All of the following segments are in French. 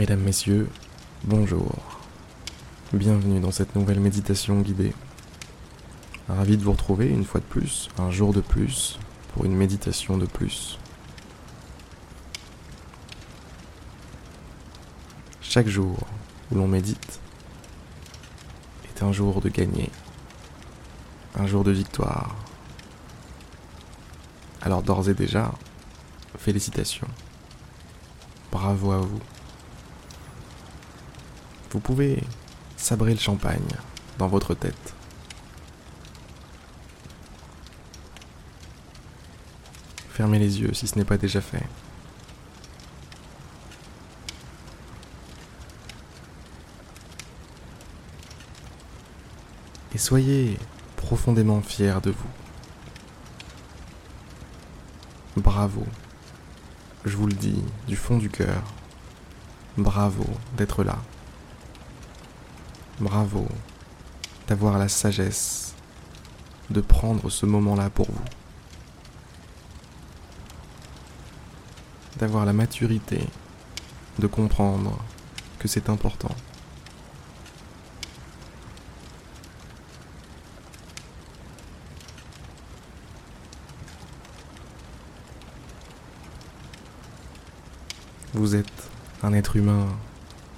Mesdames, Messieurs, bonjour. Bienvenue dans cette nouvelle méditation guidée. Ravi de vous retrouver une fois de plus, un jour de plus, pour une méditation de plus. Chaque jour où l'on médite est un jour de gagner, un jour de victoire. Alors d'ores et déjà, félicitations. Bravo à vous. Vous pouvez sabrer le champagne dans votre tête. Fermez les yeux si ce n'est pas déjà fait. Et soyez profondément fiers de vous. Bravo. Je vous le dis du fond du cœur. Bravo d'être là. Bravo d'avoir la sagesse de prendre ce moment-là pour vous. D'avoir la maturité de comprendre que c'est important. Vous êtes un être humain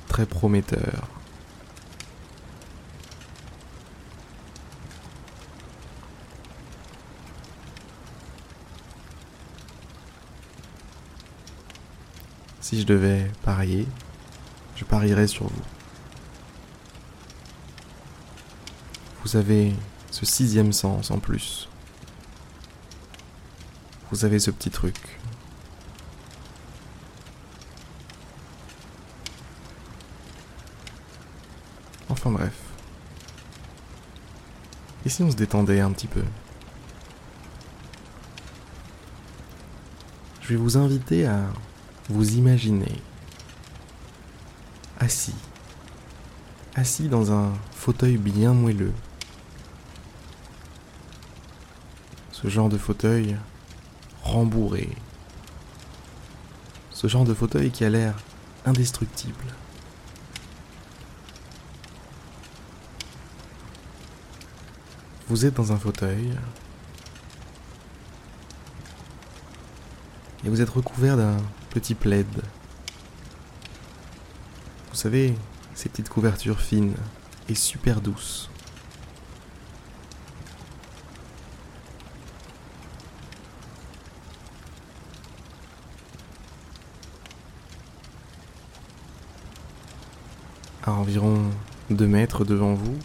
très prometteur. Si je devais parier, je parierais sur vous. Vous avez ce sixième sens en plus. Vous avez ce petit truc. Enfin bref. Et si on se détendait un petit peu? Je vais vous inviter à vous imaginez assis, assis dans un fauteuil bien moelleux. Ce genre de fauteuil rembourré. Ce genre de fauteuil qui a l'air indestructible. Vous êtes dans un fauteuil et vous êtes recouvert d'un petit plaid. Vous savez, ces petites couvertures fines et super douces. À environ deux mètres devant vous,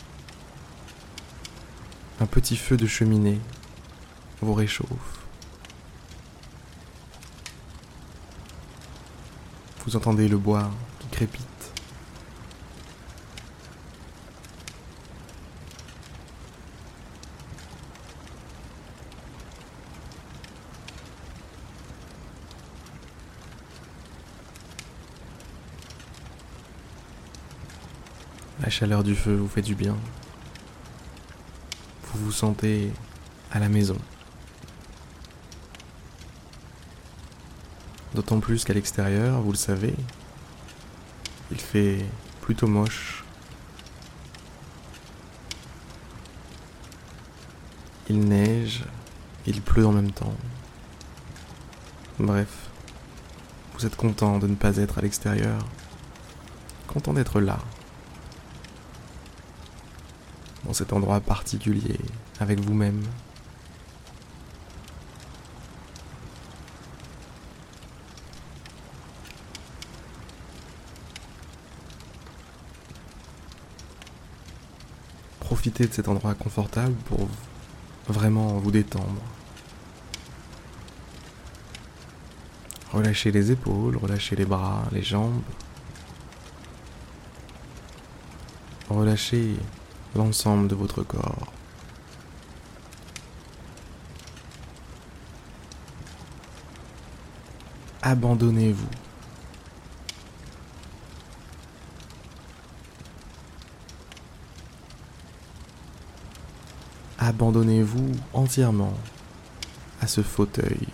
un petit feu de cheminée vous réchauffe. Vous entendez le bois qui crépite. La chaleur du feu vous fait du bien. Vous vous sentez à la maison. D'autant plus qu'à l'extérieur, vous le savez, il fait plutôt moche. Il neige, il pleut en même temps. Bref, vous êtes content de ne pas être à l'extérieur, content d'être là, dans cet endroit particulier, avec vous-même. Profitez de cet endroit confortable pour vraiment vous détendre. Relâchez les épaules, relâchez les bras, les jambes. Relâchez l'ensemble de votre corps. Abandonnez-vous. Abandonnez-vous entièrement à ce fauteuil,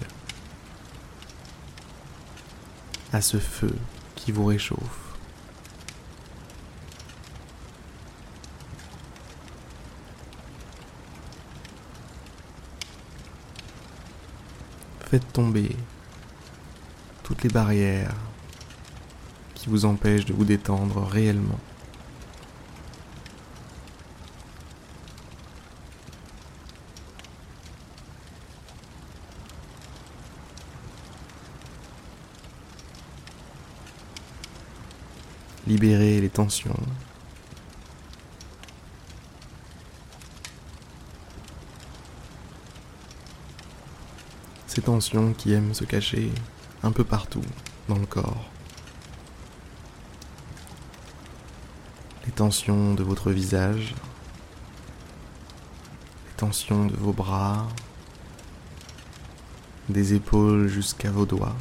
à ce feu qui vous réchauffe. faites tomber toutes les barrières qui vous empêchent de vous détendre réellement. Libérez les tensions. Ces tensions qui aiment se cacher un peu partout dans le corps. Les tensions de votre visage, les tensions de vos bras, des épaules jusqu'à vos doigts.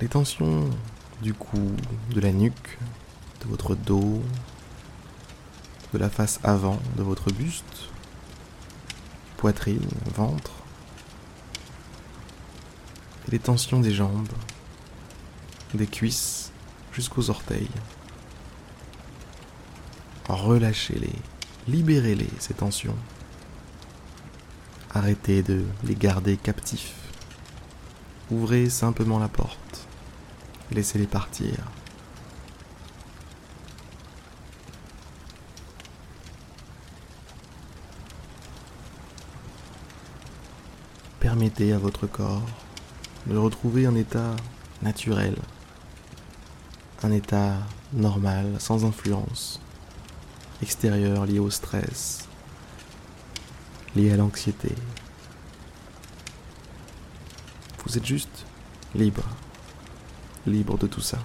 Les tensions du cou, de la nuque, de votre dos, de la face avant de votre buste, poitrine, ventre, les tensions des jambes, des cuisses jusqu'aux orteils. Relâchez-les, libérez-les, ces tensions. Arrêtez de les garder captifs. Ouvrez simplement la porte. Laissez-les partir. Permettez à votre corps de retrouver un état naturel, un état normal, sans influence extérieure liée au stress, liée à l'anxiété. Vous êtes juste libre, libre de tout ça.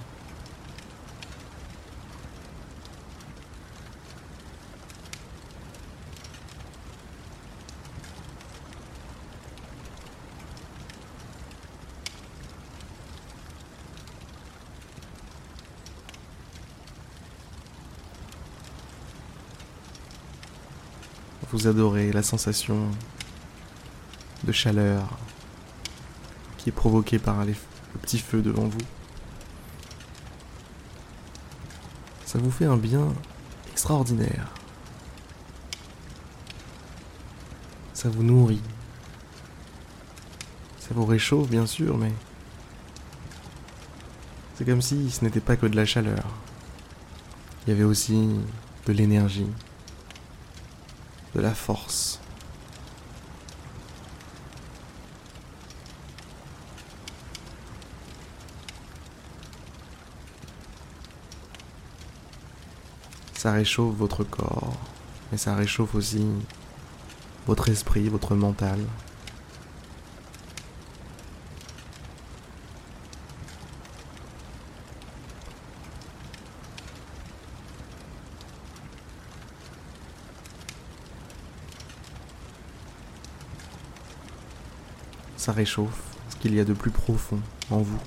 Vous adorez la sensation de chaleur qui est provoquée par les, le petit feu devant vous. Ça vous fait un bien extraordinaire. Ça vous nourrit. Ça vous réchauffe bien sûr, mais c'est comme si ce n'était pas que de la chaleur. Il y avait aussi de l'énergie de la force. Ça réchauffe votre corps, mais ça réchauffe aussi votre esprit, votre mental. ça réchauffe ce qu'il y a de plus profond en vous.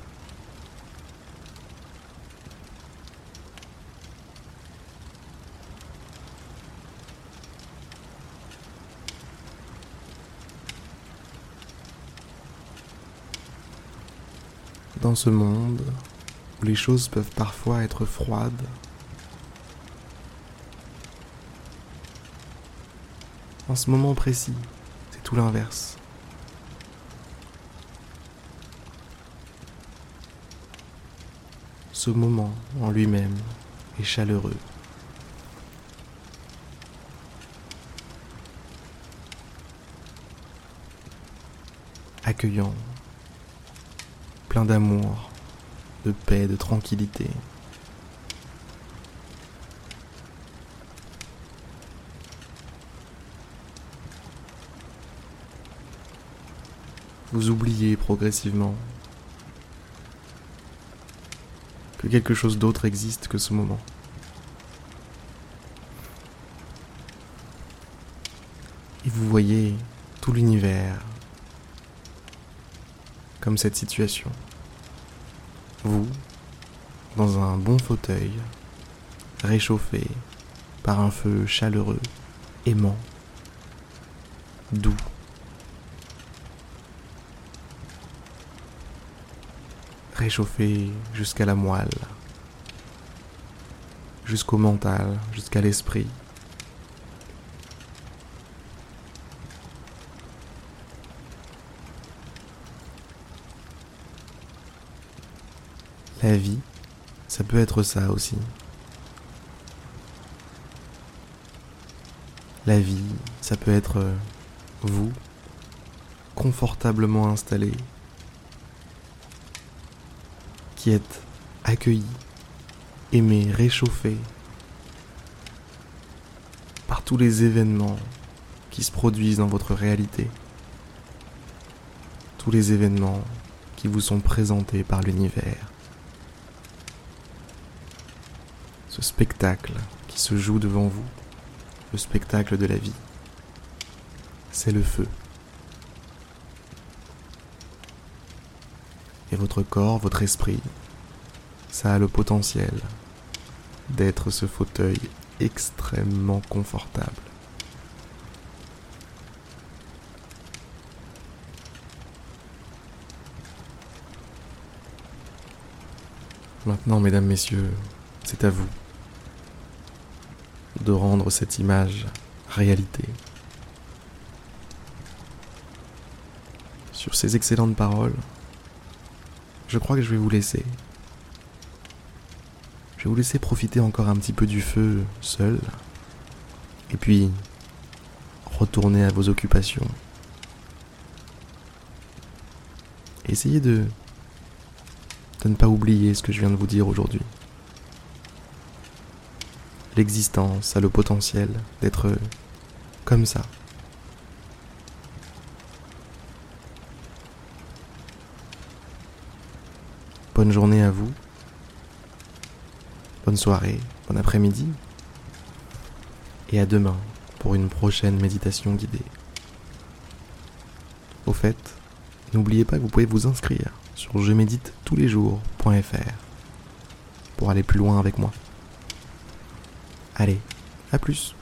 Dans ce monde où les choses peuvent parfois être froides, en ce moment précis, c'est tout l'inverse. ce moment en lui-même est chaleureux. Accueillant, plein d'amour, de paix, de tranquillité. Vous oubliez progressivement quelque chose d'autre existe que ce moment. Et vous voyez tout l'univers comme cette situation. Vous, dans un bon fauteuil, réchauffé par un feu chaleureux, aimant, doux. réchauffé jusqu'à la moelle, jusqu'au mental, jusqu'à l'esprit. La vie, ça peut être ça aussi. La vie, ça peut être euh, vous, confortablement installé, qui êtes accueilli, aimé, réchauffé par tous les événements qui se produisent dans votre réalité, tous les événements qui vous sont présentés par l'univers. Ce spectacle qui se joue devant vous, le spectacle de la vie, c'est le feu. Et votre corps, votre esprit, ça a le potentiel d'être ce fauteuil extrêmement confortable. Maintenant, mesdames, messieurs, c'est à vous de rendre cette image réalité. Sur ces excellentes paroles, je crois que je vais vous laisser. Je vais vous laisser profiter encore un petit peu du feu seul. Et puis, retourner à vos occupations. Essayez de, de ne pas oublier ce que je viens de vous dire aujourd'hui. L'existence a le potentiel d'être comme ça. Bonne journée à vous. Bonne soirée, bon après-midi. Et à demain pour une prochaine méditation guidée. Au fait, n'oubliez pas que vous pouvez vous inscrire sur je médite tous les jours.fr pour aller plus loin avec moi. Allez, à plus.